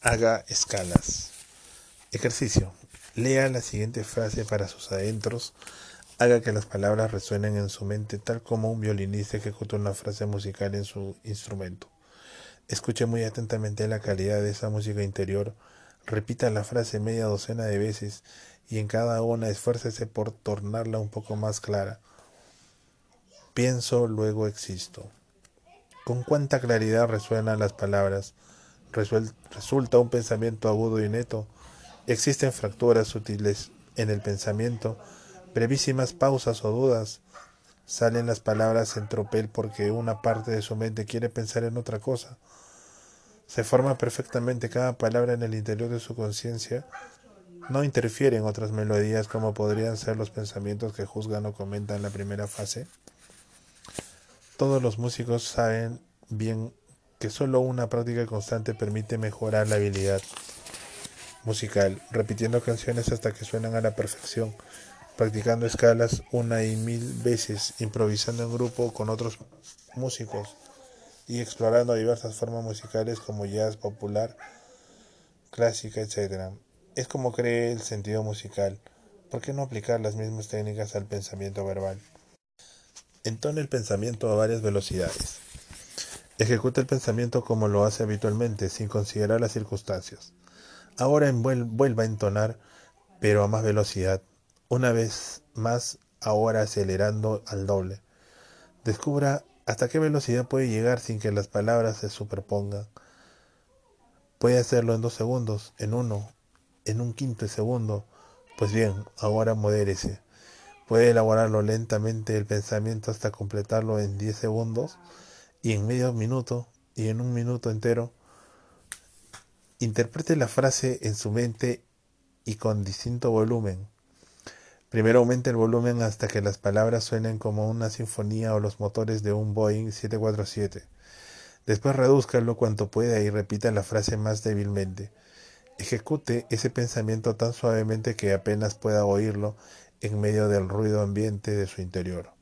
Haga escalas. Ejercicio. Lea la siguiente frase para sus adentros. Haga que las palabras resuenen en su mente tal como un violinista ejecuta una frase musical en su instrumento. Escuche muy atentamente la calidad de esa música interior. Repita la frase media docena de veces y en cada una esfuércese por tornarla un poco más clara. Pienso, luego existo. ¿Con cuánta claridad resuenan las palabras? Resulta un pensamiento agudo y neto. Existen fracturas sutiles en el pensamiento, brevísimas pausas o dudas. Salen las palabras en tropel porque una parte de su mente quiere pensar en otra cosa. Se forma perfectamente cada palabra en el interior de su conciencia. No interfiere en otras melodías como podrían ser los pensamientos que juzgan o comentan la primera fase. Todos los músicos saben bien que solo una práctica constante permite mejorar la habilidad musical, repitiendo canciones hasta que suenan a la perfección, practicando escalas una y mil veces, improvisando en grupo con otros músicos y explorando diversas formas musicales como jazz popular, clásica, etc. Es como cree el sentido musical. ¿Por qué no aplicar las mismas técnicas al pensamiento verbal? Entone el pensamiento a varias velocidades. Ejecuta el pensamiento como lo hace habitualmente, sin considerar las circunstancias. Ahora vuelva a entonar, pero a más velocidad. Una vez más, ahora acelerando al doble. Descubra hasta qué velocidad puede llegar sin que las palabras se superpongan. Puede hacerlo en dos segundos, en uno, en un quinto de segundo. Pues bien, ahora modérese. Puede elaborarlo lentamente el pensamiento hasta completarlo en diez segundos y en medio minuto y en un minuto entero, interprete la frase en su mente y con distinto volumen. Primero aumente el volumen hasta que las palabras suenen como una sinfonía o los motores de un Boeing 747. Después redúzcalo cuanto pueda y repita la frase más débilmente. Ejecute ese pensamiento tan suavemente que apenas pueda oírlo en medio del ruido ambiente de su interior.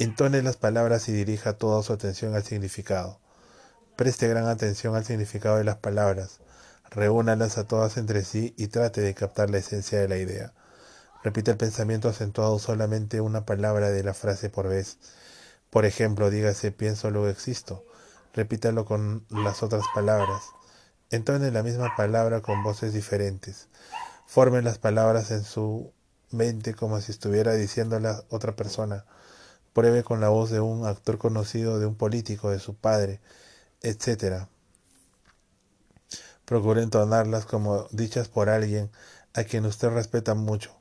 Entone las palabras y dirija toda su atención al significado. Preste gran atención al significado de las palabras. Reúnalas a todas entre sí y trate de captar la esencia de la idea. Repite el pensamiento acentuado solamente una palabra de la frase por vez. Por ejemplo, dígase pienso luego existo. Repítalo con las otras palabras. Entone la misma palabra con voces diferentes. Forme las palabras en su mente como si estuviera diciéndolas otra persona. Pruebe con la voz de un actor conocido, de un político, de su padre, etc. Procure entonarlas como dichas por alguien a quien usted respeta mucho,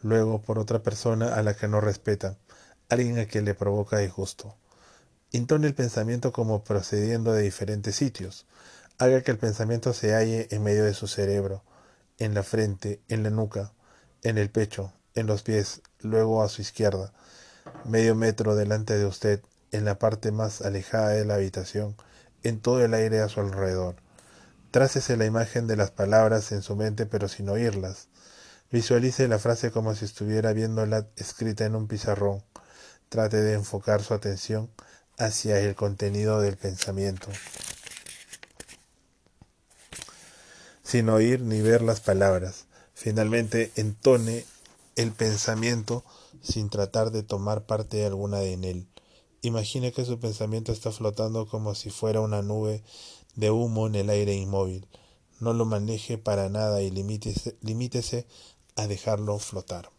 luego por otra persona a la que no respeta, alguien a quien le provoca disgusto. Intone el pensamiento como procediendo de diferentes sitios. Haga que el pensamiento se halle en medio de su cerebro, en la frente, en la nuca, en el pecho, en los pies, luego a su izquierda medio metro delante de usted, en la parte más alejada de la habitación, en todo el aire a su alrededor. Trácese la imagen de las palabras en su mente pero sin oírlas. Visualice la frase como si estuviera viéndola escrita en un pizarrón. Trate de enfocar su atención hacia el contenido del pensamiento, sin oír ni ver las palabras. Finalmente, entone el pensamiento sin tratar de tomar parte alguna en él. Imagine que su pensamiento está flotando como si fuera una nube de humo en el aire inmóvil. No lo maneje para nada y limítese, limítese a dejarlo flotar.